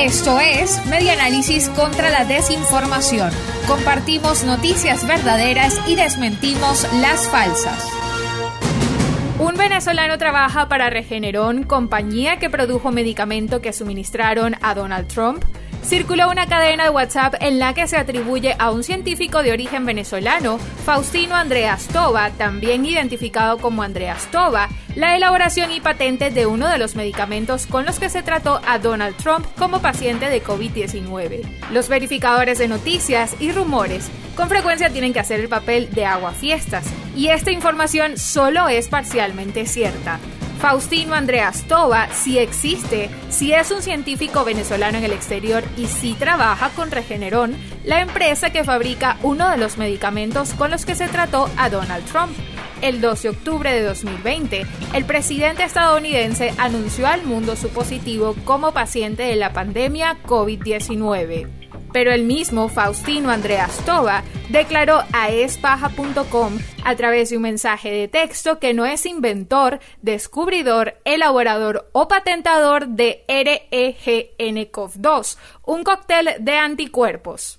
Esto es Media Análisis contra la Desinformación. Compartimos noticias verdaderas y desmentimos las falsas. Un venezolano trabaja para Regeneron, compañía que produjo medicamento que suministraron a Donald Trump circuló una cadena de WhatsApp en la que se atribuye a un científico de origen venezolano, Faustino Andreas Toba, también identificado como Andreas Toba, la elaboración y patente de uno de los medicamentos con los que se trató a Donald Trump como paciente de COVID-19. Los verificadores de noticias y rumores con frecuencia tienen que hacer el papel de aguafiestas, y esta información solo es parcialmente cierta. Faustino Andreas Toba si existe, si es un científico venezolano en el exterior y si trabaja con Regeneron, la empresa que fabrica uno de los medicamentos con los que se trató a Donald Trump. El 12 de octubre de 2020, el presidente estadounidense anunció al mundo su positivo como paciente de la pandemia COVID-19 pero el mismo Faustino Andreas Toba declaró a espaja.com a través de un mensaje de texto que no es inventor, descubridor, elaborador o patentador de REGNCOV2, un cóctel de anticuerpos.